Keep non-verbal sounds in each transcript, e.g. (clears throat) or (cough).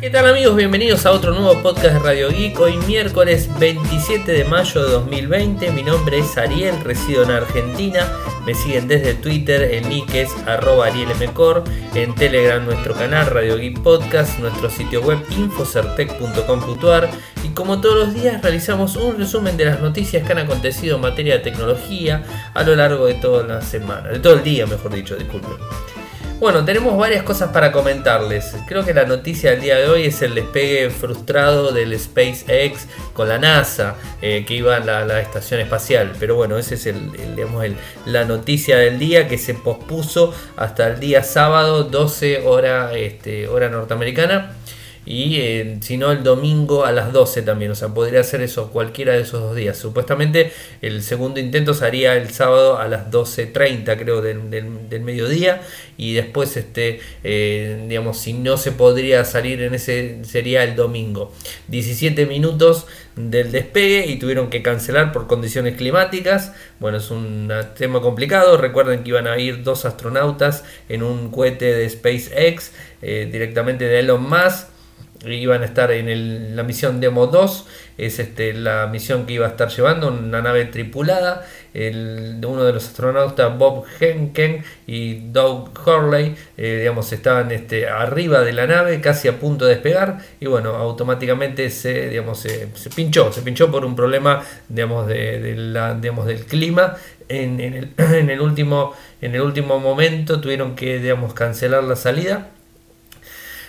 ¿Qué tal amigos? Bienvenidos a otro nuevo podcast de Radio Geek. Hoy miércoles 27 de mayo de 2020. Mi nombre es Ariel, resido en Argentina. Me siguen desde Twitter, en nick es arroba arielmcor, en Telegram nuestro canal Radio Geek Podcast, nuestro sitio web infocertec.com.ar y como todos los días realizamos un resumen de las noticias que han acontecido en materia de tecnología a lo largo de toda la semana, de todo el día mejor dicho, disculpen. Bueno, tenemos varias cosas para comentarles. Creo que la noticia del día de hoy es el despegue frustrado del SpaceX con la NASA, eh, que iba a la, estación espacial. Pero bueno, esa es el, digamos, la noticia del día que se pospuso hasta el día sábado, 12 hora, este, hora norteamericana y eh, si no el domingo a las 12 también, o sea, podría hacer eso cualquiera de esos dos días. Supuestamente el segundo intento se haría el sábado a las 12.30 creo del, del, mediodía y después este eh, digamos si no se podría salir en ese sería el domingo. 17 minutos del despegue y tuvieron que cancelar por condiciones climáticas. Bueno, es un tema complicado. Recuerden que iban a ir dos astronautas en un cohete de SpaceX eh, directamente de Elon Musk iban a estar en la misión Demo 2, es este, la misión que iba a estar llevando una nave tripulada, el, uno de los astronautas Bob Henken y Doug Hurley, eh, digamos, estaban este, arriba de la nave, casi a punto de despegar, y bueno, automáticamente se, digamos, se, pinchó, se pinchó por un problema, digamos, de, digamos del clima, en, en, el, (clears throat) en, el último, en el último momento tuvieron que, digamos, cancelar la salida,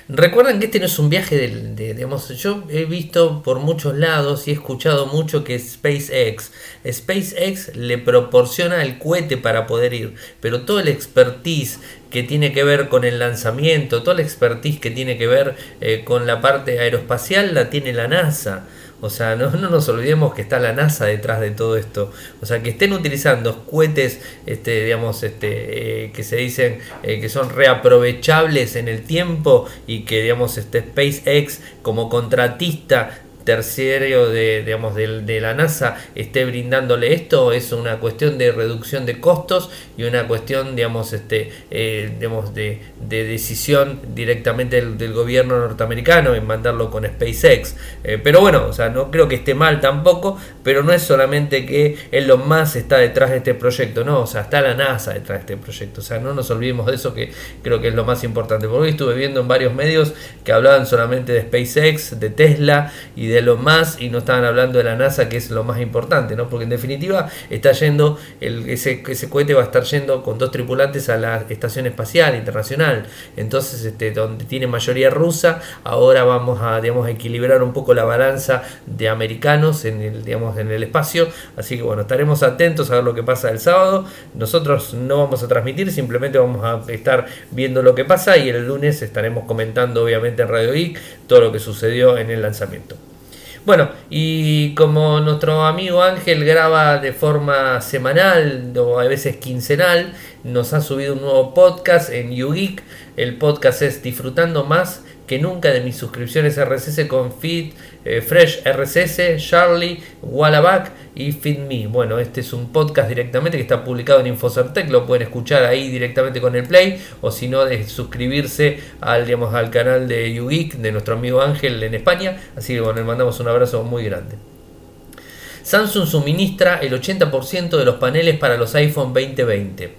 Recuerden que este no es un viaje de, digamos, yo he visto por muchos lados y he escuchado mucho que SpaceX, SpaceX le proporciona el cohete para poder ir, pero todo el expertise que tiene que ver con el lanzamiento, toda la expertise que tiene que ver eh, con la parte aeroespacial la tiene la NASA. O sea, no, nos olvidemos que está la NASA detrás de todo esto. O sea, que estén utilizando cohetes, este, digamos, este, eh, que se dicen eh, que son reaprovechables en el tiempo y que, digamos, este SpaceX como contratista terciario de, digamos, de, la NASA esté brindándole esto es una cuestión de reducción de costos y una cuestión digamos este eh, digamos de, decisión directamente del, gobierno norteamericano en mandarlo con SpaceX. Eh, pero bueno o sea no creo que esté mal tampoco pero no es solamente que lo más está detrás de este proyecto no o sea está la NASA detrás de este proyecto. O sea no nos olvidemos de eso que creo que es lo más importante. Porque hoy estuve viendo en varios medios que hablaban solamente de SpaceX de Tesla y de lo más y no estaban hablando de la NASA que es lo más importante, ¿no? Porque en definitiva está yendo, el, ese, ese cohete va a estar yendo con dos tripulantes a la Estación Espacial Internacional, entonces este, donde tiene mayoría rusa, ahora vamos a digamos, equilibrar un poco la balanza de americanos en el, digamos, en el espacio, así que bueno, estaremos atentos a ver lo que pasa el sábado, nosotros no vamos a transmitir, simplemente vamos a estar viendo lo que pasa y el lunes estaremos comentando obviamente en Radio Geek todo lo que sucedió en el lanzamiento. Bueno, y como nuestro amigo Ángel graba de forma semanal o a veces quincenal, nos ha subido un nuevo podcast en YouGeek. El podcast es Disfrutando Más que nunca de mis suscripciones RSS con Feed, eh, Fresh RSS, Charlie, Wallaback y FeedMe. Bueno, este es un podcast directamente que está publicado en Infocertec, lo pueden escuchar ahí directamente con el Play o si no de suscribirse al, digamos, al canal de YouGeek de nuestro amigo Ángel en España. Así que bueno, le mandamos un abrazo muy grande. Samsung suministra el 80% de los paneles para los iPhone 2020.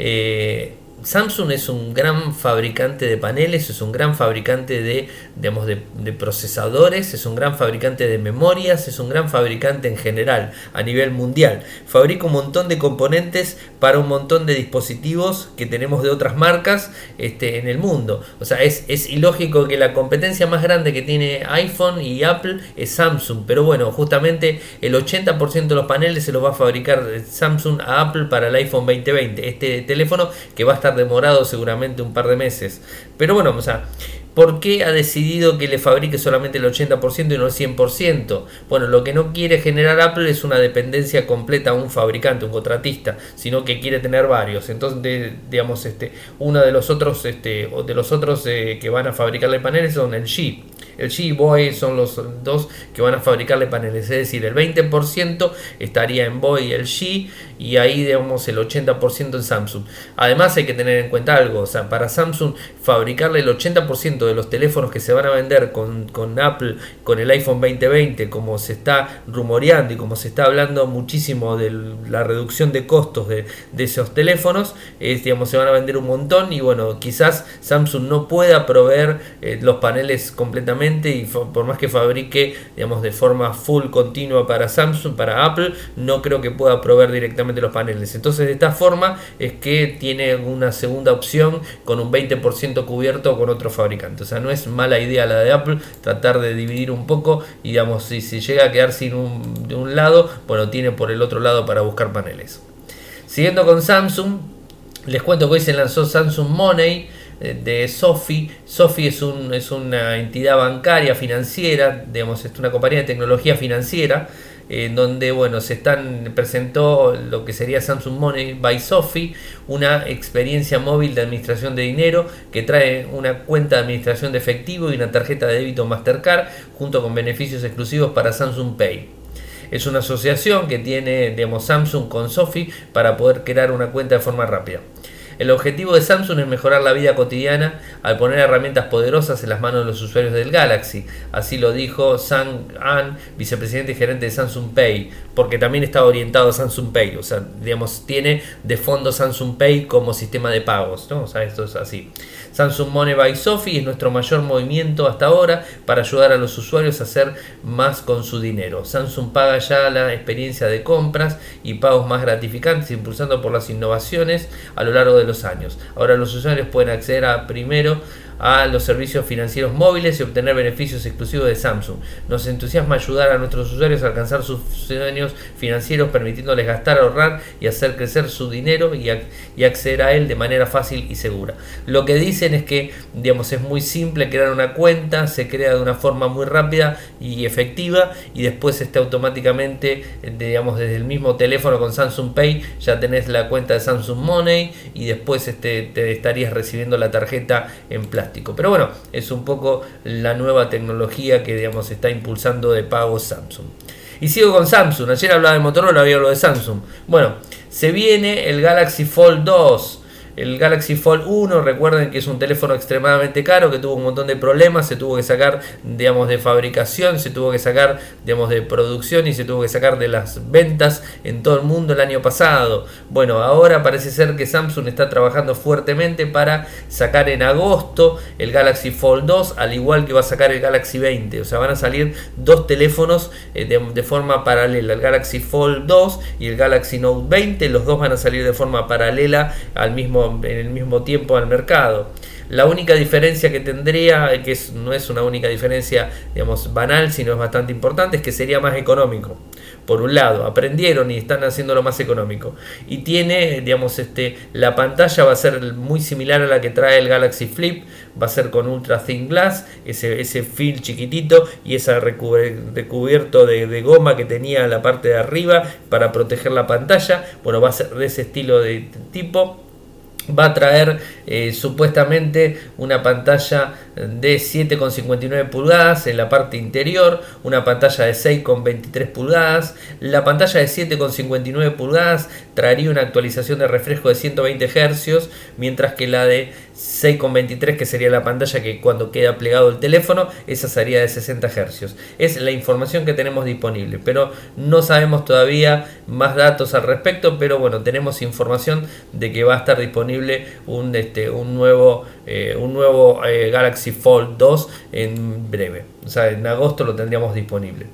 Eh, Samsung es un gran fabricante de paneles, es un gran fabricante de, de, procesadores, es un gran fabricante de memorias, es un gran fabricante en general a nivel mundial. Fabrica un montón de componentes para un montón de dispositivos que tenemos de otras marcas este, en el mundo. O sea, es, es ilógico que la competencia más grande que tiene iPhone y Apple es Samsung, pero bueno, justamente el 80% de los paneles se los va a fabricar Samsung a Apple para el iPhone 2020. Este teléfono que va a estar demorado seguramente un par de meses. Pero bueno, o sea, ¿por qué ha decidido que le fabrique solamente el 80% y no el 100%? Bueno, lo que no quiere generar Apple es una dependencia completa a un fabricante, un contratista, sino que quiere tener varios. Entonces, digamos, este, uno de los otros, este, de los otros eh, que van a fabricarle paneles son el G. El G y Boy son los dos que van a fabricarle paneles, es decir, el 20% estaría en Boy y el G y ahí digamos el 80% en Samsung. Además hay que tener en cuenta algo, o sea, para Samsung fabricarle el 80% de los teléfonos que se van a vender con, con, Apple, con el iPhone 2020, como se está rumoreando y como se está hablando muchísimo de la reducción de costos de, esos teléfonos, es, digamos, se van a vender un montón y bueno, quizás Samsung no pueda proveer eh, los paneles completamente y por más que fabrique, digamos, de forma full continua para Samsung, para Apple, no creo que pueda proveer directamente los paneles. Entonces, de esta forma es que tiene una segunda opción con un 20% cubierto con otro fabricante. O sea, no es mala idea la de Apple tratar de dividir un poco y digamos, si, si llega a quedar sin un, de un lado, bueno, tiene por el otro lado para buscar paneles. Siguiendo con Samsung, les cuento que hoy se lanzó Samsung Money de Sofi. Sofi es, un, es una entidad bancaria financiera, digamos, es una compañía de tecnología financiera en donde bueno, se están, presentó lo que sería Samsung Money by Sophie, una experiencia móvil de administración de dinero que trae una cuenta de administración de efectivo y una tarjeta de débito Mastercard junto con beneficios exclusivos para Samsung Pay. Es una asociación que tiene digamos, Samsung con Sophie para poder crear una cuenta de forma rápida. El objetivo de Samsung es mejorar la vida cotidiana al poner herramientas poderosas en las manos de los usuarios del Galaxy. Así lo dijo Sang An, vicepresidente y gerente de Samsung Pay, porque también está orientado a Samsung Pay. O sea, digamos, tiene de fondo Samsung Pay como sistema de pagos. ¿no? O sea, esto es así. Samsung Money by Sophie es nuestro mayor movimiento hasta ahora para ayudar a los usuarios a hacer más con su dinero. Samsung paga ya la experiencia de compras y pagos más gratificantes, impulsando por las innovaciones a lo largo los años. Ahora los usuarios pueden acceder a primero a los servicios financieros móviles y obtener beneficios exclusivos de Samsung. Nos entusiasma ayudar a nuestros usuarios a alcanzar sus sueños financieros permitiéndoles gastar, ahorrar y hacer crecer su dinero y, acceder a él de manera fácil y segura. Lo que dicen es que digamos, es muy simple crear una cuenta, se crea de una forma muy rápida y efectiva y después está automáticamente digamos, desde el mismo teléfono con Samsung Pay ya tenés la cuenta de Samsung Money y después este, te estarías recibiendo la tarjeta en plástico pero bueno, es un poco la nueva tecnología que digamos está impulsando de pago Samsung. Y sigo con Samsung. Ayer hablaba de Motorola, había hablado de Samsung. Bueno, se viene el Galaxy Fold 2 el Galaxy Fold 1, recuerden que es un teléfono extremadamente caro, que tuvo un montón de problemas, se tuvo que sacar, digamos, de fabricación, se tuvo que sacar, digamos, de producción y se tuvo que sacar de las ventas en todo el mundo el año pasado. Bueno, ahora parece ser que Samsung está trabajando fuertemente para sacar en agosto el Galaxy Fold 2, al igual que va a sacar el Galaxy 20. O sea, van a salir dos teléfonos eh, de, de forma paralela, el Galaxy Fold 2 y el Galaxy Note 20. Los dos van a salir de forma paralela al mismo en el mismo tiempo al mercado. La única diferencia que tendría, que no es una única diferencia digamos, banal, sino es bastante importante, es que sería más económico. Por un lado, aprendieron y están haciéndolo más económico. Y tiene, digamos, este, la pantalla va a ser muy similar a la que trae el Galaxy Flip, va a ser con Ultra Thin Glass, ese, ese chiquitito y ese recubierto de, goma que tenía la parte de arriba para proteger la pantalla. Bueno, va a ser de ese estilo de tipo va a traer eh, supuestamente una pantalla de 7,59 pulgadas en la parte interior, una pantalla de 6,23 pulgadas. La pantalla de 7,59 pulgadas traería una actualización de refresco de 120 Hz, mientras que la de 6,23 que sería la pantalla que cuando queda plegado el teléfono, esa sería de 60 Hz. Es la información que tenemos disponible, pero no sabemos todavía más datos al respecto, pero bueno, tenemos información de que va a estar disponible un, este, un nuevo, eh, un nuevo eh, Galaxy Fold 2 en breve. O sea, en agosto lo tendríamos disponible.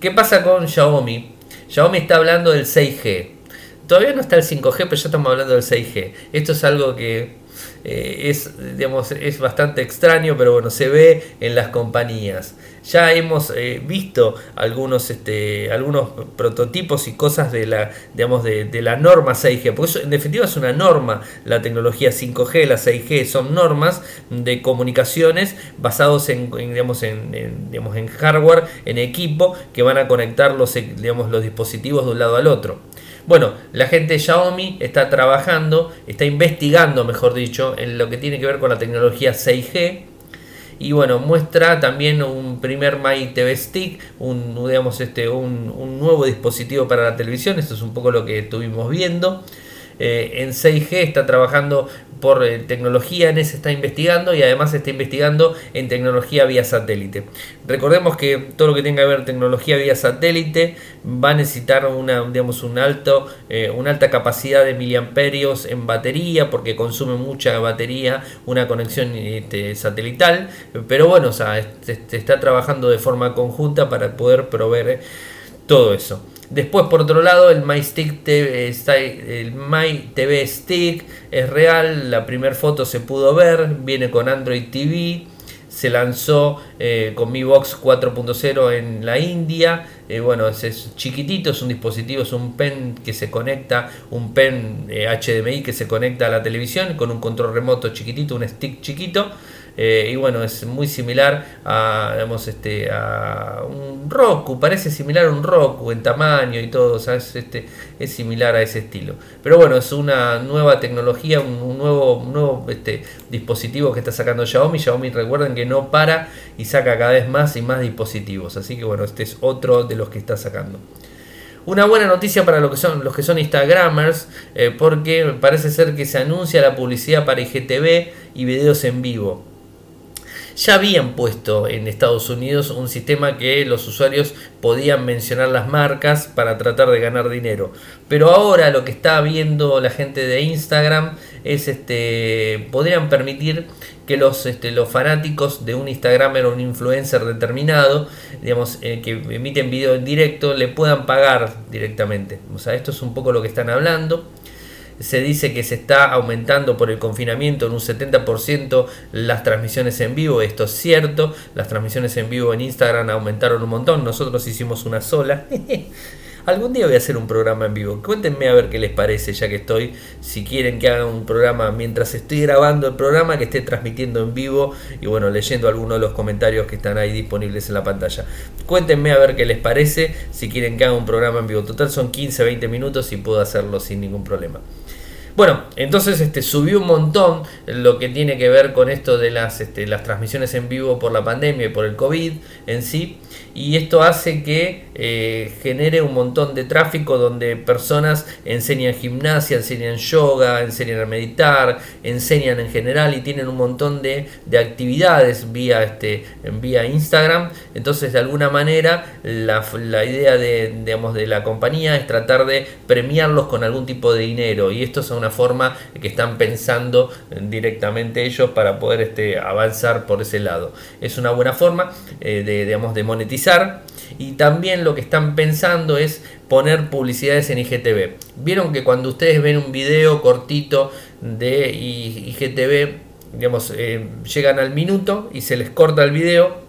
¿Qué pasa con Xiaomi? Xiaomi está hablando del 6G. Todavía no está el 5G, pero ya estamos hablando del 6G. Esto es algo que eh, es, digamos, es bastante extraño, pero bueno, se ve en las compañías. Ya hemos eh, visto algunos, este, algunos prototipos y cosas de la, digamos, de, la norma 6G, porque eso en definitiva es una norma, la tecnología 5G, la 6G son normas de comunicaciones basados en, digamos, en, digamos, en hardware, en equipo, que van a conectar los, digamos, los dispositivos de un lado al otro. Bueno, la gente de Xiaomi está trabajando, está investigando, mejor dicho, en lo que tiene que ver con la tecnología 6G. Y bueno, muestra también un primer My TV Stick, un, digamos, este, un, nuevo dispositivo para la televisión. Esto es un poco lo que estuvimos viendo. En 6G, está trabajando por eh, tecnología en ese está investigando y además está investigando en tecnología vía satélite. Recordemos que todo lo que tenga que ver tecnología vía satélite va a necesitar una, digamos, un alto, eh, una alta capacidad de miliamperios en batería porque consume mucha batería una conexión este, satelital, pero bueno, o está trabajando de forma conjunta para poder proveer todo eso. Después, por otro lado, el My, TV, el My TV Stick es real. La primera foto se pudo ver. Viene con Android TV. Se lanzó eh, con Mi Box 4.0 en la India. Eh, bueno, es, chiquitito, es un dispositivo, es un pen que se conecta, un pen HDMI eh, que se conecta a la televisión con un control remoto chiquitito, un stick chiquito. Eh, y bueno, es muy similar a, digamos, este, a un Roku, parece similar a un Roku en tamaño y todo, es, este, es similar a ese estilo. Pero bueno, es una nueva tecnología, un, nuevo, nuevo este, dispositivo que está sacando Xiaomi. Xiaomi recuerden que no para y saca cada vez más y más dispositivos. Así que bueno, este es otro de los que está sacando. Una buena noticia para los que son, los que son Instagramers, eh, porque parece ser que se anuncia la publicidad para IGTV y videos en vivo ya habían puesto en Estados Unidos un sistema que los usuarios podían mencionar las marcas para tratar de ganar dinero. Pero ahora lo que está viendo la gente de Instagram es este podrían permitir que los, este, los fanáticos de un Instagramer o un influencer determinado, digamos, eh, que emiten video en directo, le puedan pagar directamente. O sea, esto es un poco lo que están hablando se dice que se está aumentando por el confinamiento en un 70% las transmisiones en vivo. Esto es cierto, las transmisiones en vivo en Instagram aumentaron un montón. Nosotros hicimos una sola. (laughs) Algún día voy a hacer un programa en vivo. Cuéntenme a ver qué les parece, ya que estoy. Si quieren que haga un programa mientras estoy grabando el programa, que esté transmitiendo en vivo y bueno, leyendo algunos de los comentarios que están ahí disponibles en la pantalla. Cuéntenme a ver qué les parece. Si quieren que haga un programa en vivo. Total son 15-20 minutos y puedo hacerlo sin ningún problema. Bueno, entonces este, subió un montón lo que tiene que ver con esto de las, este, las transmisiones en vivo por la pandemia y por el COVID en sí y esto hace que eh, genere un montón de tráfico donde personas enseñan gimnasia, enseñan yoga, enseñan a meditar, enseñan en general y tienen un montón de, actividades vía, este, vía Instagram. Entonces de alguna manera la, idea de, digamos, de la compañía es tratar de premiarlos con algún tipo de dinero y esto es una forma que están pensando directamente ellos para poder este, avanzar por ese lado. Es una buena forma eh, de, digamos, de monetizar y también lo que están pensando es poner publicidades en IGTV. Vieron que cuando ustedes ven un video cortito de IGTV, digamos, eh, llegan al minuto y se les corta el video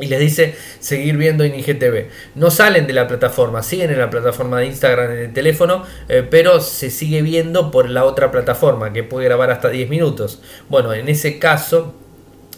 y les dice seguir viendo en IGTV. No salen de la plataforma, siguen en la plataforma de Instagram en el teléfono, eh, pero se sigue viendo por la otra plataforma que puede grabar hasta 10 minutos. Bueno, en ese caso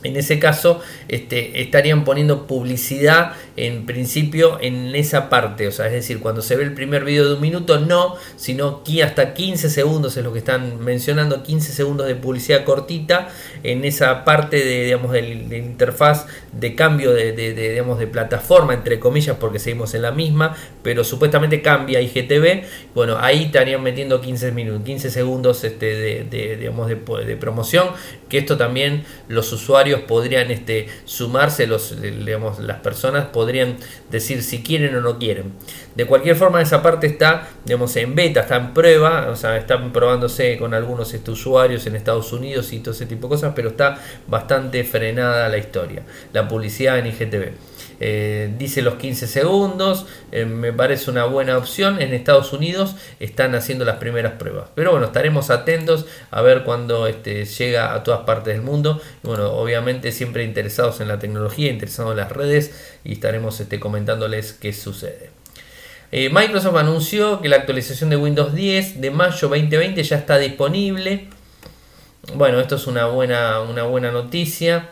en ese caso, este, estarían poniendo publicidad en principio en esa parte. O sea, es decir, cuando se ve el primer video de un minuto, no, sino que hasta 15 segundos es lo que están mencionando, 15 segundos de publicidad cortita en esa parte de, digamos, de, interfaz de cambio de, digamos, de plataforma, entre comillas, porque seguimos en la misma, pero supuestamente cambia IGTV. Bueno, ahí estarían metiendo 15, minutos, 15 segundos este, de, digamos, de promoción, que esto también los usuarios podrían este, sumarse, los, digamos, las personas podrían decir si quieren o no quieren. De cualquier forma, esa parte está digamos, en beta, está en prueba, o sea, están probándose con algunos este, usuarios en Estados Unidos y todo ese tipo de cosas, pero está bastante frenada la historia, publicidad en IGTV. Eh, dice los 15 segundos, eh, me parece una buena opción. En Estados Unidos están haciendo las primeras pruebas. Pero bueno, estaremos atentos a ver cuando este, llega a todas partes del mundo. Bueno, obviamente siempre interesados en la tecnología, interesados en las redes y estaremos este, comentándoles qué sucede. Eh, Microsoft anunció que la actualización de Windows 10 de mayo 2020 ya está disponible. Bueno, esto es una buena, una buena noticia.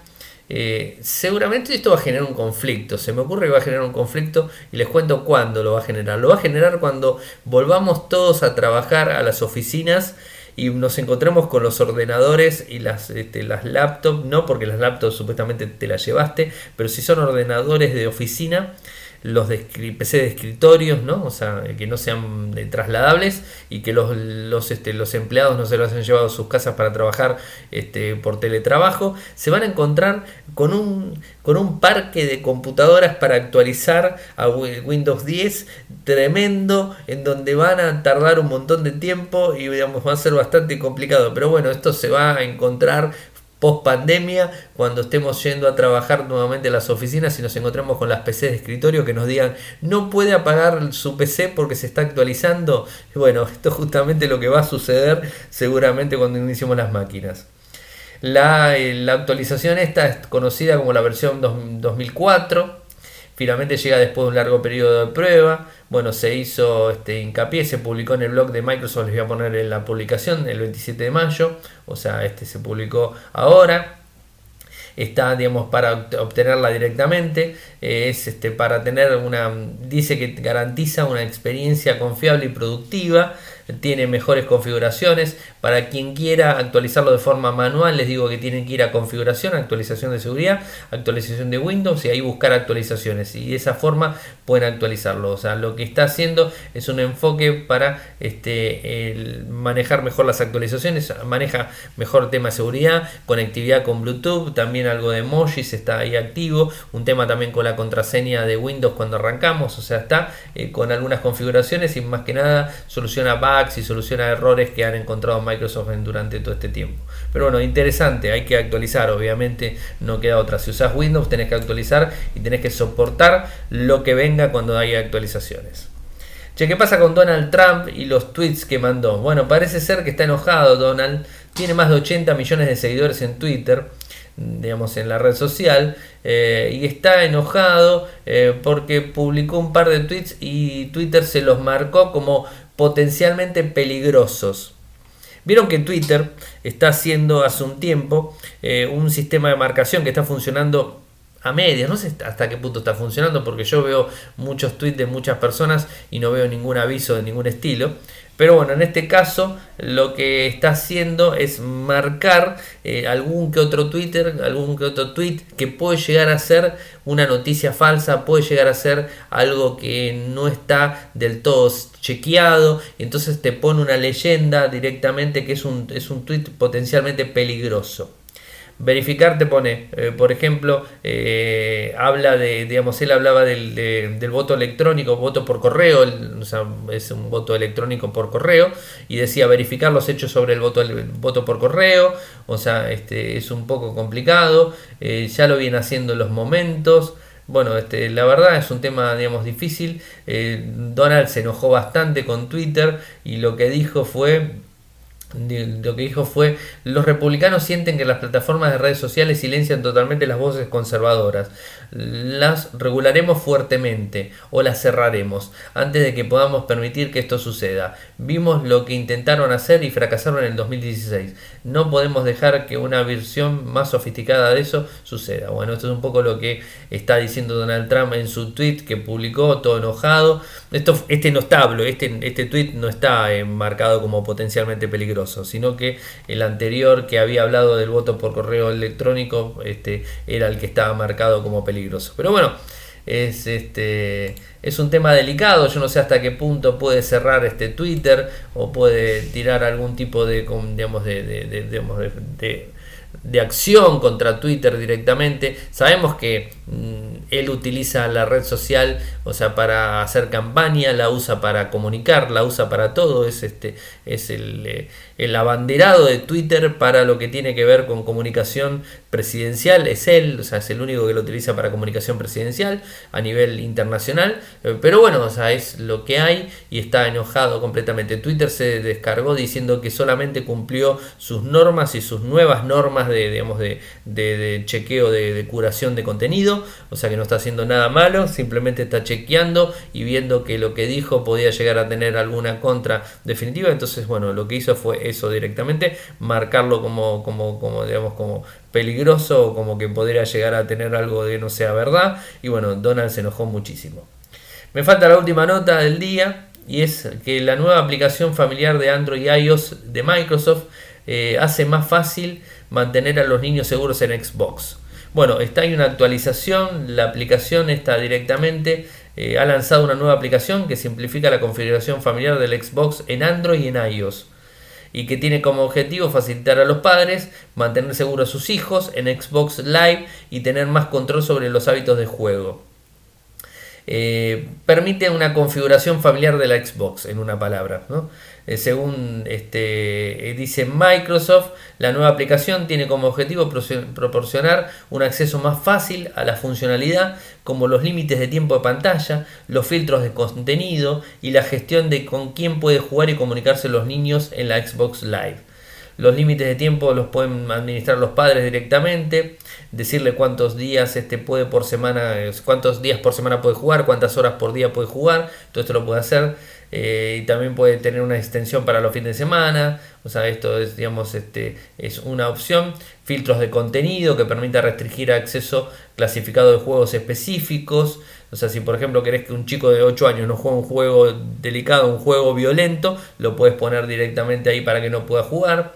Eh, seguramente esto va a generar un conflicto. Se me ocurre que va a generar un conflicto y les cuento cuándo lo va a generar. Lo va a generar cuando volvamos todos a trabajar a las oficinas y nos encontremos con los ordenadores y las, este, las laptops, no porque las laptops supuestamente te las llevaste, pero si son ordenadores de oficina, los PC de escritorios, ¿no? O sea, que no sean trasladables y que los, los, este, los empleados no se los han llevado a sus casas para trabajar este, por teletrabajo, se van a encontrar con un, con un parque de computadoras para actualizar a Windows 10 tremendo, en donde van a tardar un montón de tiempo y digamos, va a ser bastante complicado. Pero bueno, esto se va a encontrar post pandemia, cuando estemos yendo a trabajar nuevamente en las oficinas y nos encontremos con las PCs de escritorio que nos digan no puede apagar su PC porque se está actualizando. Bueno, (laughs) esto es justamente lo que va a suceder seguramente cuando iniciemos las máquinas. La, eh, la actualización esta es conocida como la versión 2004. Finalmente llega después de un largo periodo de prueba. Bueno, se hizo este hincapié, se publicó en el blog de Microsoft, les voy a poner en la publicación el 27 de mayo, o sea, este se publicó ahora. Está digamos para obtenerla directamente. Eh, es este para tener una dice que garantiza una experiencia confiable y productiva tiene mejores configuraciones. Para quien quiera actualizarlo de forma manual, les digo que tienen que ir a configuración, actualización de seguridad, actualización de Windows y ahí buscar actualizaciones. Y de esa forma pueden actualizarlo. O sea, lo que está haciendo es un enfoque para este, manejar mejor las actualizaciones, maneja mejor tema de seguridad, conectividad con Bluetooth, también algo de emojis está ahí activo, un tema también con la contraseña de Windows cuando arrancamos, o sea, está eh, con algunas configuraciones y más que nada soluciona bugs y soluciona errores que han encontrado Microsoft durante todo este tiempo. Pero bueno, interesante, hay que actualizar, obviamente no queda otra. Si usas Windows tenés que actualizar y tenés que soportar lo que venga cuando haya actualizaciones. Che, ¿qué pasa con Donald Trump y los tweets que mandó? Bueno, parece ser que está enojado Donald, tiene más de 80 millones de seguidores en Twitter digamos, en la red social eh, y está enojado eh, porque publicó un par de tweets y Twitter se los marcó como potencialmente peligrosos. Vieron que Twitter está haciendo hace un tiempo eh, un sistema de marcación que está funcionando a medias, no sé hasta qué punto está funcionando porque yo veo muchos tweets de muchas personas y no veo ningún aviso de ningún estilo, pero bueno, en este caso lo que está haciendo es marcar eh, algún que otro Twitter, algún que otro tweet que puede llegar a ser una noticia falsa, puede llegar a ser algo que no está del todo chequeado, y entonces te pone una leyenda directamente que es un, es un tweet potencialmente peligroso. Verificar te pone, eh, por ejemplo, eh, habla de, digamos, él hablaba del, del, voto electrónico, voto por correo, o sea, es un voto electrónico por correo, y decía verificar los hechos sobre el voto, voto por correo, o sea, este, es un poco complicado, eh, ya lo viene haciendo en los momentos. Bueno, este, la verdad es un tema, digamos, difícil. Donald se enojó bastante con Twitter y lo que dijo fue lo que dijo fue, los republicanos sienten que las plataformas de redes sociales silencian totalmente las voces conservadoras. Las regularemos fuertemente o las cerraremos antes de que podamos permitir que esto suceda. Vimos lo que intentaron hacer y fracasaron en el 2016. No podemos dejar que una versión más sofisticada de eso suceda. Bueno, esto es un poco lo que está diciendo Donald Trump en su tweet que publicó, todo enojado. Esto, este no está, este, este tweet no está marcado como potencialmente peligroso sino que el anterior que había hablado del voto por correo electrónico este, era el que estaba marcado como peligroso. Pero bueno, es este es un tema delicado, yo no sé hasta qué punto puede cerrar este Twitter o puede tirar algún tipo de digamos de, de, de acción contra Twitter directamente. Sabemos que mm, él utiliza la red social, o sea, para hacer campaña, la usa para comunicar, la usa para todo, es este es el, eh, el abanderado de Twitter para lo que tiene que ver con comunicación presidencial, es él, o sea, es el único que lo utiliza para comunicación presidencial a nivel internacional, eh, pero bueno, o sea, es lo que hay y está enojado completamente. Twitter se descargó diciendo que solamente cumplió sus normas y sus nuevas normas de, digamos, de, chequeo de, de, curación de contenido, o sea que no está haciendo nada malo, simplemente está chequeando y viendo que lo que dijo podía llegar a tener alguna contra definitiva, entonces bueno, lo que hizo fue eso directamente, marcarlo como, como, como, digamos, como peligroso o como que podría llegar a tener algo de no sea verdad. Y bueno, Donald se enojó muchísimo. Me falta la última nota del día y es que la nueva aplicación familiar de Android y iOS de Microsoft eh, hace más fácil mantener a los niños seguros en Xbox. Bueno, está ahí una actualización, la aplicación está directamente eh, ha lanzado una nueva aplicación que simplifica la configuración familiar del Xbox en Android y en iOS y que tiene como objetivo facilitar a los padres mantener seguros a sus hijos en Xbox Live y tener más control sobre los hábitos de juego. Eh, permite una configuración familiar de la Xbox, en una palabra. Eh, según este, eh, dice Microsoft, la nueva aplicación tiene como objetivo proporcionar un acceso más fácil a la funcionalidad como los límites de tiempo de pantalla, los filtros de contenido y la gestión de con quién puede jugar y comunicarse los niños en la Xbox Live. Los límites de tiempo los pueden administrar los padres directamente, decirle cuántos días este puede por semana, cuántos días por semana puede jugar, cuántas horas por día puede jugar, todo esto lo puede hacer. Eh, y también puede tener una extensión para los fines de semana, o sea, esto es, digamos, este, es una opción. Filtros de contenido que permita restringir acceso clasificado de juegos específicos. O sea, si por ejemplo querés que un chico de 8 años no juegue un juego delicado, un juego violento, lo puedes poner directamente ahí para que no pueda jugar.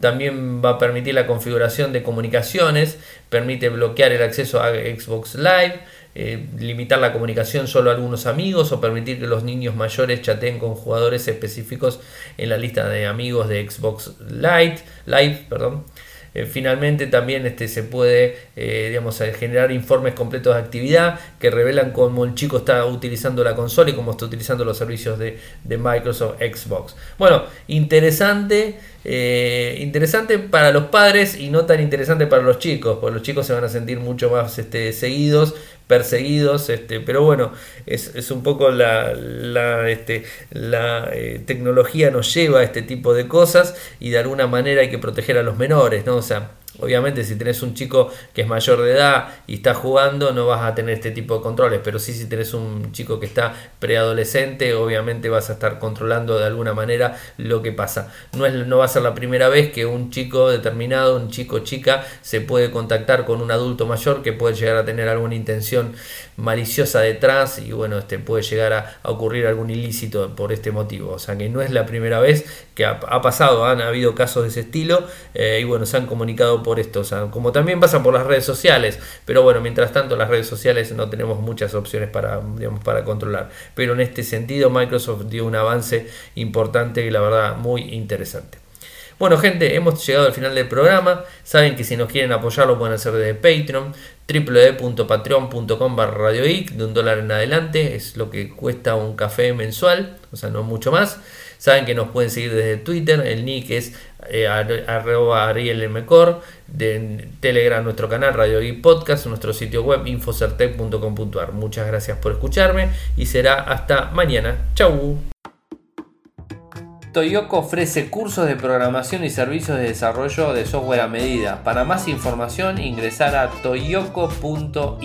También va a permitir la configuración de comunicaciones, permite bloquear el acceso a Xbox Live, eh, limitar la comunicación solo a algunos amigos o permitir que los niños mayores chateen con jugadores específicos en la lista de amigos de Xbox Live, perdón. Eh, finalmente también este, se puede eh, digamos, generar informes completos de actividad que revelan cómo el chico está utilizando la consola y cómo está utilizando los servicios de, de Microsoft Xbox. Bueno, interesante. Eh, interesante para los padres y no tan interesante para los chicos, porque los chicos se van a sentir mucho más este, seguidos, perseguidos, este, pero bueno, es, un poco la, la, este, la eh, tecnología nos lleva a este tipo de cosas y de alguna manera hay que proteger a los menores, ¿no? O sea, Obviamente si tenés un chico que es mayor de edad y está jugando no vas a tener este tipo de controles, pero sí si tenés un chico que está preadolescente obviamente vas a estar controlando de alguna manera lo que pasa. No, es, no va a ser la primera vez que un chico determinado, un chico chica, se puede contactar con un adulto mayor que puede llegar a tener alguna intención maliciosa detrás y bueno, este puede llegar a, ocurrir algún ilícito por este motivo. O sea que no es la primera vez que ha, pasado, han habido casos de ese estilo eh, y bueno, se han comunicado por esto, o sea, como también pasa por las redes sociales, pero bueno, mientras tanto las redes sociales no tenemos muchas opciones para, digamos, para controlar, pero en este sentido Microsoft dio un avance importante y la verdad muy interesante. Bueno gente, hemos llegado al final del programa. Saben que si nos quieren apoyar lo pueden hacer desde Patreon, www.patreon.com barra de un dólar en adelante, es lo que cuesta un café mensual, o sea, no mucho más. Saben que nos pueden seguir desde Twitter, el nick es eh, arroba arielmcor, de Telegram nuestro canal Radio Geek Podcast, nuestro sitio web infocertec.com.ar. Muchas gracias por escucharme y será hasta mañana. Chau. Toyoko ofrece cursos de programación y servicios de desarrollo de software a medida. Para más información ingresar a toyoko.io